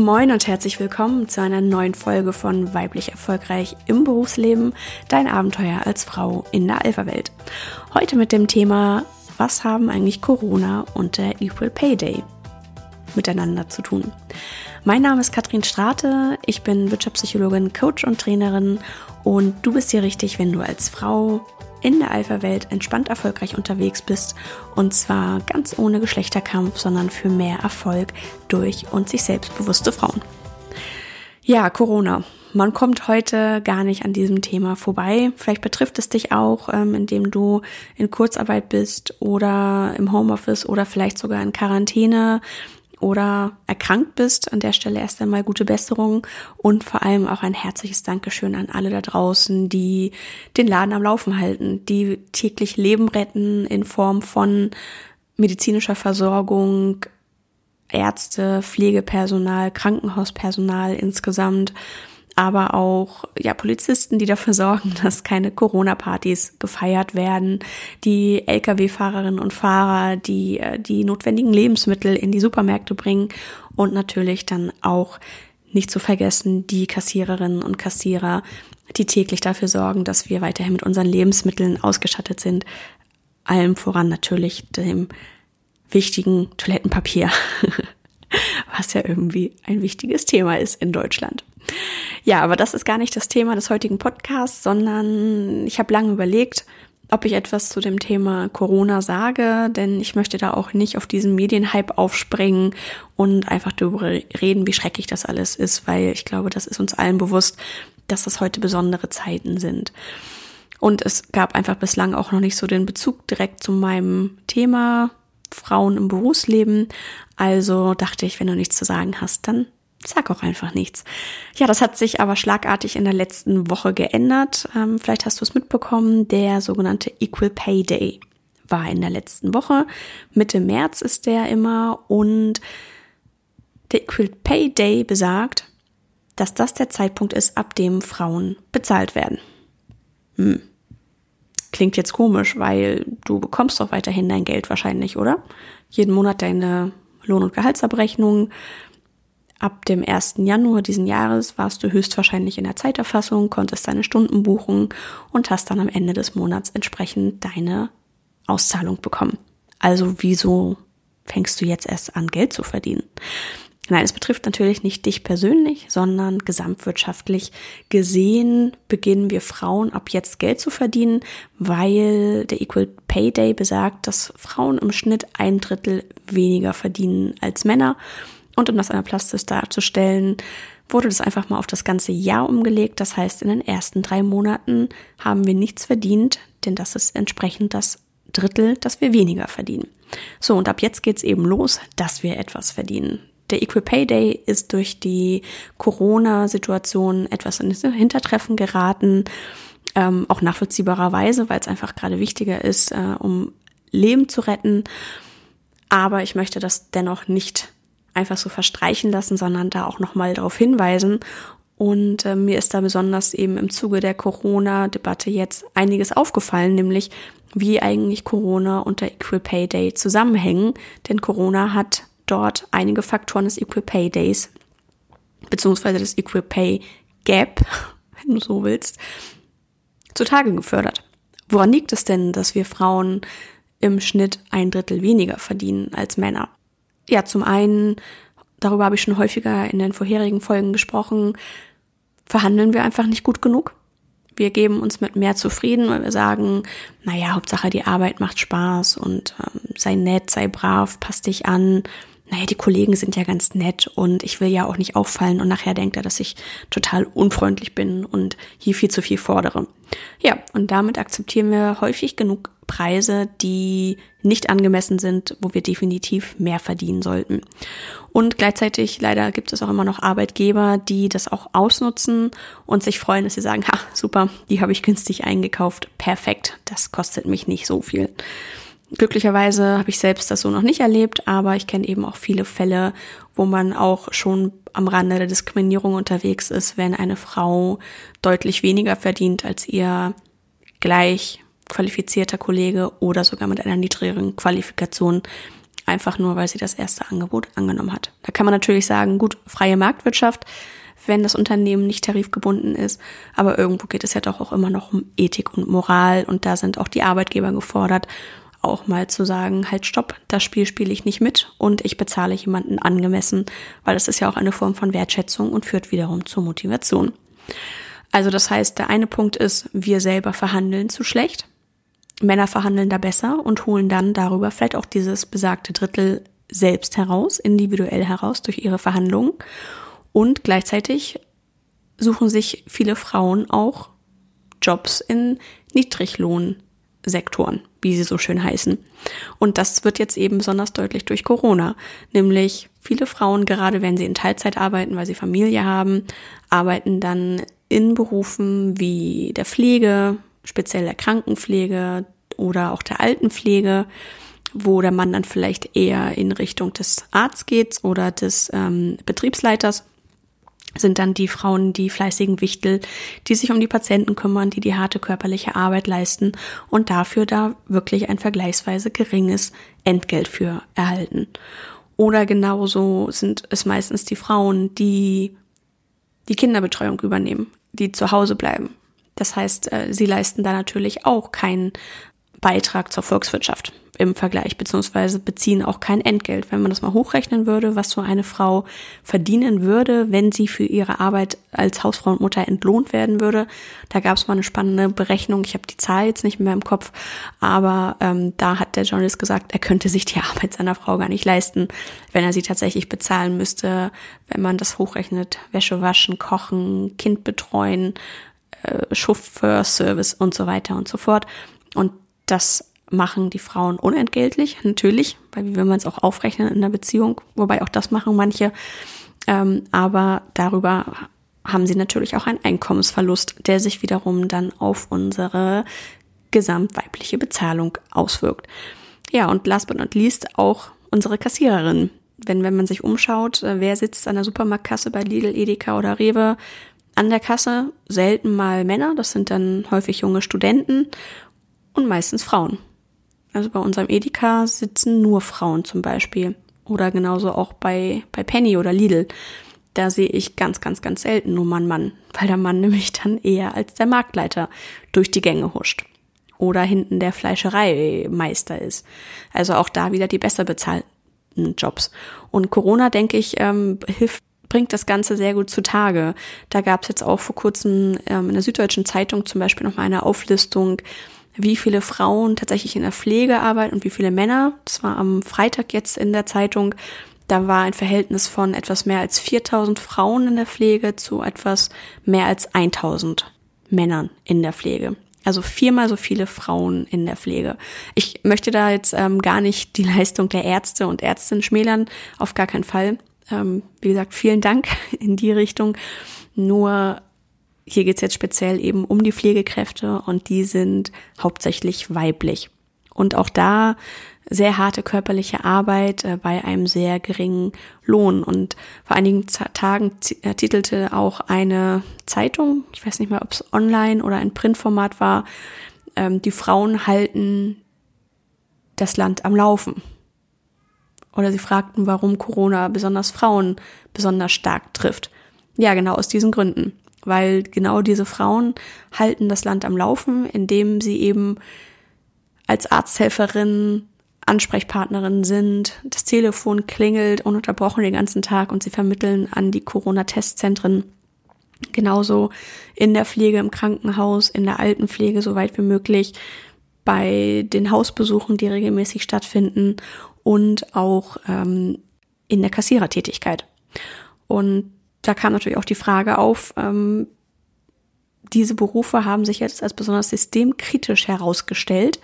Moin und herzlich willkommen zu einer neuen Folge von Weiblich Erfolgreich im Berufsleben, dein Abenteuer als Frau in der Alpha-Welt. Heute mit dem Thema, was haben eigentlich Corona und der Equal Pay Day miteinander zu tun? Mein Name ist Katrin Strate, ich bin Wirtschaftspsychologin, Coach und Trainerin und du bist hier richtig, wenn du als Frau in der Alpha-Welt entspannt erfolgreich unterwegs bist und zwar ganz ohne Geschlechterkampf, sondern für mehr Erfolg durch und sich selbstbewusste Frauen. Ja, Corona. Man kommt heute gar nicht an diesem Thema vorbei. Vielleicht betrifft es dich auch, ähm, indem du in Kurzarbeit bist oder im Homeoffice oder vielleicht sogar in Quarantäne oder erkrankt bist, an der Stelle erst einmal gute Besserung und vor allem auch ein herzliches Dankeschön an alle da draußen, die den Laden am Laufen halten, die täglich Leben retten in Form von medizinischer Versorgung, Ärzte, Pflegepersonal, Krankenhauspersonal insgesamt aber auch ja Polizisten, die dafür sorgen, dass keine Corona-Partys gefeiert werden, die Lkw-Fahrerinnen und Fahrer, die äh, die notwendigen Lebensmittel in die Supermärkte bringen und natürlich dann auch nicht zu vergessen die Kassiererinnen und Kassierer, die täglich dafür sorgen, dass wir weiterhin mit unseren Lebensmitteln ausgestattet sind. Allem voran natürlich dem wichtigen Toilettenpapier, was ja irgendwie ein wichtiges Thema ist in Deutschland. Ja, aber das ist gar nicht das Thema des heutigen Podcasts, sondern ich habe lange überlegt, ob ich etwas zu dem Thema Corona sage, denn ich möchte da auch nicht auf diesen Medienhype aufspringen und einfach darüber reden, wie schrecklich das alles ist, weil ich glaube, das ist uns allen bewusst, dass das heute besondere Zeiten sind. Und es gab einfach bislang auch noch nicht so den Bezug direkt zu meinem Thema Frauen im Berufsleben. Also dachte ich, wenn du nichts zu sagen hast, dann sag auch einfach nichts. Ja, das hat sich aber schlagartig in der letzten Woche geändert. Ähm, vielleicht hast du es mitbekommen, der sogenannte Equal Pay Day war in der letzten Woche. Mitte März ist der immer und der Equal Pay Day besagt, dass das der Zeitpunkt ist, ab dem Frauen bezahlt werden. Hm. Klingt jetzt komisch, weil du bekommst doch weiterhin dein Geld wahrscheinlich, oder? Jeden Monat deine Lohn- und Gehaltsabrechnung, Ab dem 1. Januar diesen Jahres warst du höchstwahrscheinlich in der Zeiterfassung, konntest deine Stunden buchen und hast dann am Ende des Monats entsprechend deine Auszahlung bekommen. Also wieso fängst du jetzt erst an, Geld zu verdienen? Nein, es betrifft natürlich nicht dich persönlich, sondern gesamtwirtschaftlich gesehen beginnen wir Frauen ab jetzt Geld zu verdienen, weil der Equal Pay Day besagt, dass Frauen im Schnitt ein Drittel weniger verdienen als Männer und um das einmal plastisch darzustellen, wurde das einfach mal auf das ganze Jahr umgelegt. Das heißt, in den ersten drei Monaten haben wir nichts verdient, denn das ist entsprechend das Drittel, das wir weniger verdienen. So, und ab jetzt geht's eben los, dass wir etwas verdienen. Der Equal Pay Day ist durch die Corona-Situation etwas in das Hintertreffen geraten, ähm, auch nachvollziehbarerweise, weil es einfach gerade wichtiger ist, äh, um Leben zu retten. Aber ich möchte das dennoch nicht einfach so verstreichen lassen, sondern da auch nochmal darauf hinweisen. Und äh, mir ist da besonders eben im Zuge der Corona-Debatte jetzt einiges aufgefallen, nämlich wie eigentlich Corona und der Equal Pay Day zusammenhängen. Denn Corona hat dort einige Faktoren des Equal Pay Days, beziehungsweise des Equal Pay Gap, wenn du so willst, zutage gefördert. Woran liegt es denn, dass wir Frauen im Schnitt ein Drittel weniger verdienen als Männer? ja, zum einen, darüber habe ich schon häufiger in den vorherigen Folgen gesprochen, verhandeln wir einfach nicht gut genug. Wir geben uns mit mehr zufrieden, weil wir sagen, naja, Hauptsache die Arbeit macht Spaß und ähm, sei nett, sei brav, passt dich an. Naja, die Kollegen sind ja ganz nett und ich will ja auch nicht auffallen und nachher denkt er, dass ich total unfreundlich bin und hier viel zu viel fordere. Ja, und damit akzeptieren wir häufig genug Preise, die nicht angemessen sind, wo wir definitiv mehr verdienen sollten. Und gleichzeitig leider gibt es auch immer noch Arbeitgeber, die das auch ausnutzen und sich freuen, dass sie sagen, ha, super, die habe ich günstig eingekauft, perfekt, das kostet mich nicht so viel. Glücklicherweise habe ich selbst das so noch nicht erlebt, aber ich kenne eben auch viele Fälle, wo man auch schon am Rande der Diskriminierung unterwegs ist, wenn eine Frau deutlich weniger verdient als ihr gleich qualifizierter Kollege oder sogar mit einer niedrigeren Qualifikation einfach nur, weil sie das erste Angebot angenommen hat. Da kann man natürlich sagen, gut, freie Marktwirtschaft, wenn das Unternehmen nicht tarifgebunden ist, aber irgendwo geht es ja doch auch immer noch um Ethik und Moral und da sind auch die Arbeitgeber gefordert, auch mal zu sagen, halt stopp, das Spiel spiele ich nicht mit und ich bezahle jemanden angemessen, weil das ist ja auch eine Form von Wertschätzung und führt wiederum zur Motivation. Also das heißt, der eine Punkt ist, wir selber verhandeln zu schlecht. Männer verhandeln da besser und holen dann darüber vielleicht auch dieses besagte Drittel selbst heraus, individuell heraus durch ihre Verhandlungen. Und gleichzeitig suchen sich viele Frauen auch Jobs in Niedriglohnsektoren, wie sie so schön heißen. Und das wird jetzt eben besonders deutlich durch Corona. Nämlich viele Frauen, gerade wenn sie in Teilzeit arbeiten, weil sie Familie haben, arbeiten dann in Berufen wie der Pflege, speziell der Krankenpflege oder auch der Altenpflege, wo der Mann dann vielleicht eher in Richtung des Arztes geht oder des ähm, Betriebsleiters sind dann die Frauen die fleißigen Wichtel, die sich um die Patienten kümmern, die die harte körperliche Arbeit leisten und dafür da wirklich ein vergleichsweise geringes Entgelt für erhalten. Oder genauso sind es meistens die Frauen, die die Kinderbetreuung übernehmen, die zu Hause bleiben. Das heißt, äh, sie leisten da natürlich auch keinen Beitrag zur Volkswirtschaft im Vergleich, beziehungsweise beziehen auch kein Entgelt. Wenn man das mal hochrechnen würde, was so eine Frau verdienen würde, wenn sie für ihre Arbeit als Hausfrau und Mutter entlohnt werden würde, da gab es mal eine spannende Berechnung. Ich habe die Zahl jetzt nicht mehr im Kopf, aber ähm, da hat der Journalist gesagt, er könnte sich die Arbeit seiner Frau gar nicht leisten, wenn er sie tatsächlich bezahlen müsste, wenn man das hochrechnet, Wäsche waschen, kochen, Kind betreuen, äh, Chauffeurservice und so weiter und so fort. Und das machen die Frauen unentgeltlich, natürlich, weil wie will man es auch aufrechnen in der Beziehung, wobei auch das machen manche. Ähm, aber darüber haben sie natürlich auch einen Einkommensverlust, der sich wiederum dann auf unsere gesamtweibliche Bezahlung auswirkt. Ja, und last but not least auch unsere Kassiererin. Wenn, wenn man sich umschaut, äh, wer sitzt an der Supermarktkasse bei Lidl, Edeka oder Rewe an der Kasse? Selten mal Männer, das sind dann häufig junge Studenten und meistens Frauen. Also bei unserem Edeka sitzen nur Frauen zum Beispiel. Oder genauso auch bei, bei Penny oder Lidl. Da sehe ich ganz, ganz, ganz selten nur Mann, Mann, weil der Mann nämlich dann eher als der Marktleiter durch die Gänge huscht. Oder hinten der Fleischereimeister ist. Also auch da wieder die besser bezahlten Jobs. Und Corona, denke ich, ähm, hilft bringt das Ganze sehr gut zutage. Da gab es jetzt auch vor kurzem ähm, in der Süddeutschen Zeitung zum Beispiel noch mal eine Auflistung, wie viele Frauen tatsächlich in der Pflege arbeiten und wie viele Männer. Das war am Freitag jetzt in der Zeitung. Da war ein Verhältnis von etwas mehr als 4000 Frauen in der Pflege zu etwas mehr als 1000 Männern in der Pflege. Also viermal so viele Frauen in der Pflege. Ich möchte da jetzt ähm, gar nicht die Leistung der Ärzte und Ärztinnen schmälern, auf gar keinen Fall. Ähm, wie gesagt, vielen Dank in die Richtung. Nur hier geht es jetzt speziell eben um die Pflegekräfte und die sind hauptsächlich weiblich. Und auch da sehr harte körperliche Arbeit äh, bei einem sehr geringen Lohn. Und vor einigen Tagen äh, titelte auch eine Zeitung, ich weiß nicht mehr, ob es online oder ein Printformat war, ähm, die Frauen halten das Land am Laufen. Oder sie fragten, warum Corona besonders Frauen besonders stark trifft. Ja, genau aus diesen Gründen weil genau diese Frauen halten das Land am Laufen, indem sie eben als Arzthelferin Ansprechpartnerin sind. Das Telefon klingelt ununterbrochen den ganzen Tag und sie vermitteln an die Corona-Testzentren. Genauso in der Pflege im Krankenhaus, in der Altenpflege, so weit wie möglich, bei den Hausbesuchen, die regelmäßig stattfinden und auch ähm, in der Kassierertätigkeit. Und da kam natürlich auch die Frage auf, ähm, diese Berufe haben sich jetzt als besonders systemkritisch herausgestellt.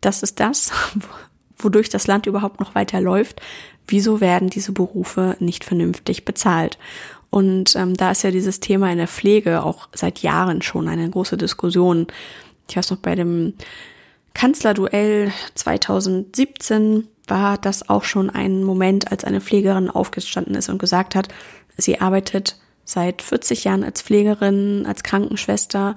Das ist das, wodurch das Land überhaupt noch weiter läuft. Wieso werden diese Berufe nicht vernünftig bezahlt? Und ähm, da ist ja dieses Thema in der Pflege auch seit Jahren schon eine große Diskussion. Ich weiß noch, bei dem Kanzlerduell 2017 war das auch schon ein Moment, als eine Pflegerin aufgestanden ist und gesagt hat, Sie arbeitet seit 40 Jahren als Pflegerin, als Krankenschwester,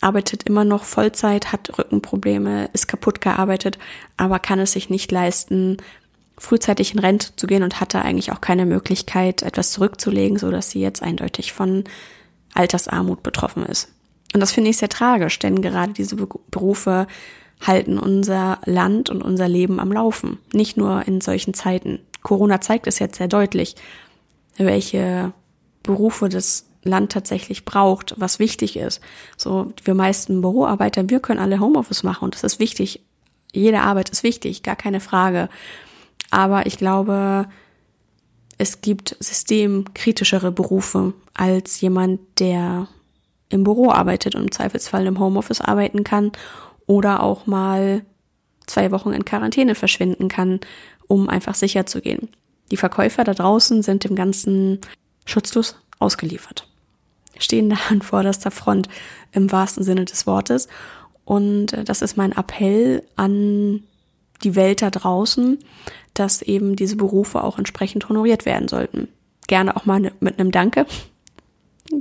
arbeitet immer noch Vollzeit, hat Rückenprobleme, ist kaputt gearbeitet, aber kann es sich nicht leisten, frühzeitig in Rente zu gehen und hatte eigentlich auch keine Möglichkeit, etwas zurückzulegen, so dass sie jetzt eindeutig von Altersarmut betroffen ist. Und das finde ich sehr tragisch, denn gerade diese Berufe halten unser Land und unser Leben am Laufen. Nicht nur in solchen Zeiten. Corona zeigt es jetzt sehr deutlich, welche Berufe das Land tatsächlich braucht, was wichtig ist. So, wir meisten Büroarbeiter, wir können alle Homeoffice machen und das ist wichtig. Jede Arbeit ist wichtig, gar keine Frage. Aber ich glaube, es gibt systemkritischere Berufe als jemand, der im Büro arbeitet und im Zweifelsfall im Homeoffice arbeiten kann oder auch mal zwei Wochen in Quarantäne verschwinden kann, um einfach sicher zu gehen. Die Verkäufer da draußen sind dem Ganzen schutzlos ausgeliefert. Stehen da an vorderster Front im wahrsten Sinne des Wortes. Und äh, das ist mein Appell an die Welt da draußen, dass eben diese Berufe auch entsprechend honoriert werden sollten. Gerne auch mal ne, mit einem Danke.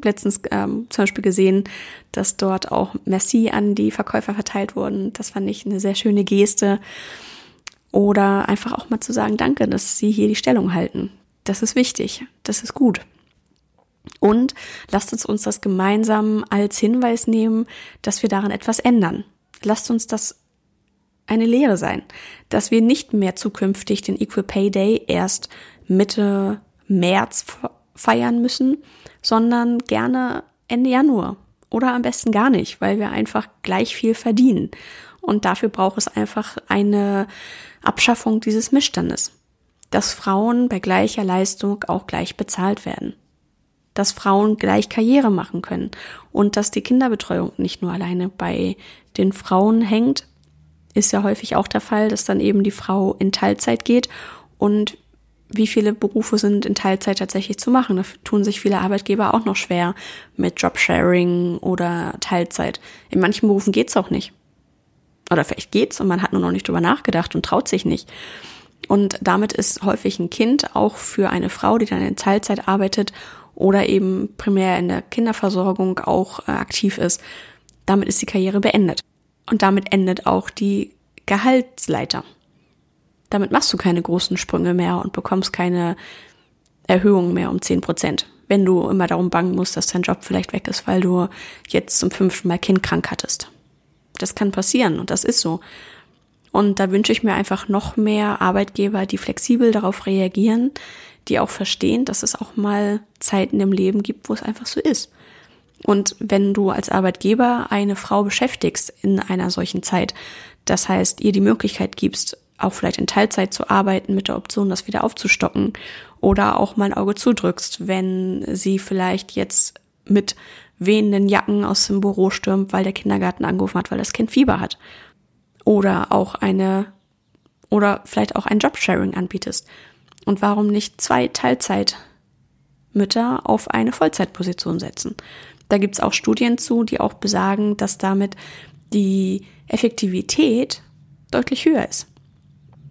Letztens ähm, zum Beispiel gesehen, dass dort auch Messi an die Verkäufer verteilt wurden. Das fand ich eine sehr schöne Geste. Oder einfach auch mal zu sagen, danke, dass Sie hier die Stellung halten. Das ist wichtig. Das ist gut. Und lasst uns uns das gemeinsam als Hinweis nehmen, dass wir daran etwas ändern. Lasst uns das eine Lehre sein, dass wir nicht mehr zukünftig den Equal Pay Day erst Mitte März feiern müssen, sondern gerne Ende Januar oder am besten gar nicht, weil wir einfach gleich viel verdienen. Und dafür braucht es einfach eine Abschaffung dieses Missstandes, dass Frauen bei gleicher Leistung auch gleich bezahlt werden, dass Frauen gleich Karriere machen können und dass die Kinderbetreuung nicht nur alleine bei den Frauen hängt, ist ja häufig auch der Fall, dass dann eben die Frau in Teilzeit geht und wie viele Berufe sind in Teilzeit tatsächlich zu machen. Da tun sich viele Arbeitgeber auch noch schwer mit Jobsharing oder Teilzeit. In manchen Berufen geht's auch nicht. Oder vielleicht geht's und man hat nur noch nicht drüber nachgedacht und traut sich nicht. Und damit ist häufig ein Kind auch für eine Frau, die dann in Teilzeit arbeitet oder eben primär in der Kinderversorgung auch äh, aktiv ist, damit ist die Karriere beendet. Und damit endet auch die Gehaltsleiter. Damit machst du keine großen Sprünge mehr und bekommst keine Erhöhung mehr um zehn Prozent. Wenn du immer darum bangen musst, dass dein Job vielleicht weg ist, weil du jetzt zum fünften Mal Kind krank hattest. Das kann passieren und das ist so. Und da wünsche ich mir einfach noch mehr Arbeitgeber, die flexibel darauf reagieren, die auch verstehen, dass es auch mal Zeiten im Leben gibt, wo es einfach so ist. Und wenn du als Arbeitgeber eine Frau beschäftigst in einer solchen Zeit, das heißt, ihr die Möglichkeit gibst, auch vielleicht in Teilzeit zu arbeiten mit der Option, das wieder aufzustocken oder auch mal ein Auge zudrückst, wenn sie vielleicht jetzt mit wehenden Jacken aus dem Büro stürmt, weil der Kindergarten angerufen hat, weil das Kind Fieber hat. Oder auch eine, oder vielleicht auch ein Jobsharing anbietest. Und warum nicht zwei Teilzeitmütter auf eine Vollzeitposition setzen? Da gibt's auch Studien zu, die auch besagen, dass damit die Effektivität deutlich höher ist.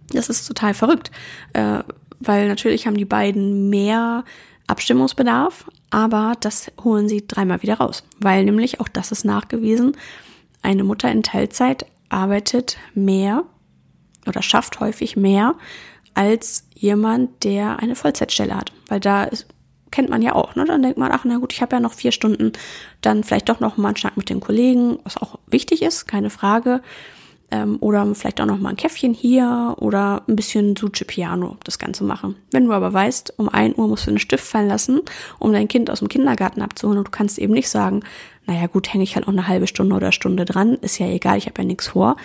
Das ist total verrückt, äh, weil natürlich haben die beiden mehr Abstimmungsbedarf, aber das holen sie dreimal wieder raus, weil nämlich auch das ist nachgewiesen, eine Mutter in Teilzeit arbeitet mehr oder schafft häufig mehr als jemand, der eine Vollzeitstelle hat, weil da ist, kennt man ja auch, ne? Dann denkt man, ach na gut, ich habe ja noch vier Stunden, dann vielleicht doch noch mal einen Schnack mit den Kollegen, was auch wichtig ist, keine Frage ähm, oder vielleicht auch noch mal ein Käffchen hier oder ein bisschen Suche Piano das Ganze machen. Wenn du aber weißt, um ein Uhr musst du einen Stift fallen lassen, um dein Kind aus dem Kindergarten abzuholen und du kannst eben nicht sagen, naja gut, hänge ich halt auch eine halbe Stunde oder Stunde dran, ist ja egal, ich habe ja nichts vor.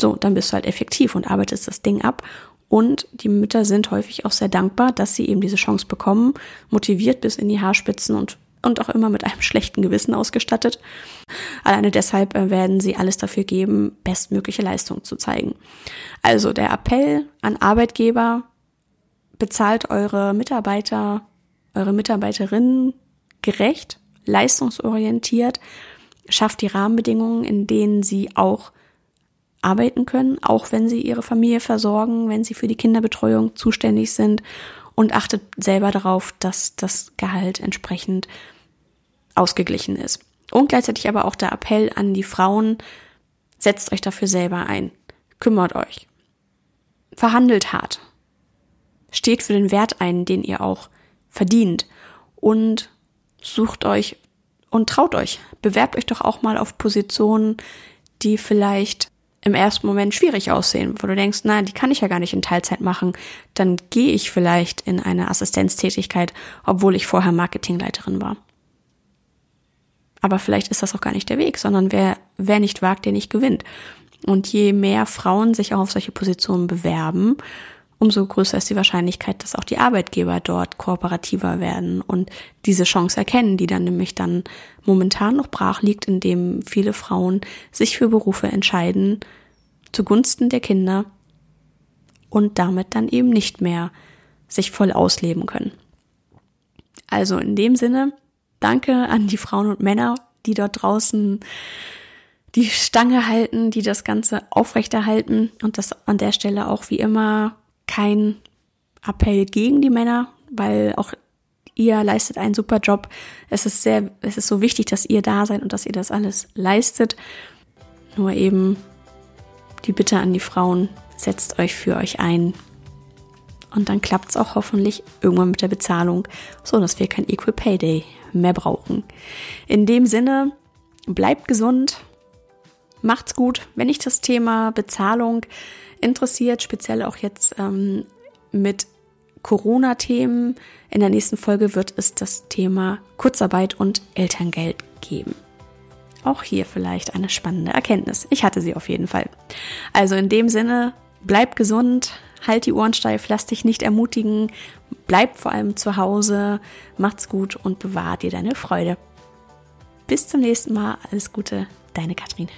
So, dann bist du halt effektiv und arbeitest das Ding ab und die Mütter sind häufig auch sehr dankbar, dass sie eben diese Chance bekommen, motiviert bis in die Haarspitzen und und auch immer mit einem schlechten Gewissen ausgestattet. Alleine deshalb äh, werden sie alles dafür geben, bestmögliche Leistung zu zeigen. Also der Appell an Arbeitgeber, bezahlt eure Mitarbeiter, eure Mitarbeiterinnen gerecht, leistungsorientiert, schafft die Rahmenbedingungen, in denen sie auch arbeiten können, auch wenn sie ihre Familie versorgen, wenn sie für die Kinderbetreuung zuständig sind und achtet selber darauf, dass das Gehalt entsprechend ausgeglichen ist. Und gleichzeitig aber auch der Appell an die Frauen, setzt euch dafür selber ein, kümmert euch, verhandelt hart, steht für den Wert ein, den ihr auch verdient und sucht euch und traut euch. Bewerbt euch doch auch mal auf Positionen, die vielleicht im ersten Moment schwierig aussehen, wo du denkst, na, die kann ich ja gar nicht in Teilzeit machen, dann gehe ich vielleicht in eine Assistenztätigkeit, obwohl ich vorher Marketingleiterin war. Aber vielleicht ist das auch gar nicht der Weg, sondern wer, wer nicht wagt, der nicht gewinnt. Und je mehr Frauen sich auch auf solche Positionen bewerben, umso größer ist die Wahrscheinlichkeit, dass auch die Arbeitgeber dort kooperativer werden und diese Chance erkennen, die dann nämlich dann momentan noch brach liegt, indem viele Frauen sich für Berufe entscheiden zugunsten der Kinder und damit dann eben nicht mehr sich voll ausleben können. Also in dem Sinne, danke an die Frauen und Männer, die dort draußen die Stange halten, die das Ganze aufrechterhalten und das an der Stelle auch wie immer kein Appell gegen die Männer, weil auch ihr leistet einen super Job. Es ist sehr, es ist so wichtig, dass ihr da seid und dass ihr das alles leistet. Nur eben die Bitte an die Frauen, setzt euch für euch ein. Und dann klappt es auch hoffentlich irgendwann mit der Bezahlung, so dass wir kein Equal Pay Day mehr brauchen. In dem Sinne, bleibt gesund, macht's gut. Wenn dich das Thema Bezahlung interessiert, speziell auch jetzt ähm, mit Corona-Themen, in der nächsten Folge wird es das Thema Kurzarbeit und Elterngeld geben. Auch hier vielleicht eine spannende Erkenntnis. Ich hatte sie auf jeden Fall. Also in dem Sinne, bleib gesund, halt die Ohren steif, lass dich nicht ermutigen, bleib vor allem zu Hause, macht's gut und bewahr dir deine Freude. Bis zum nächsten Mal, alles Gute, deine Katrin.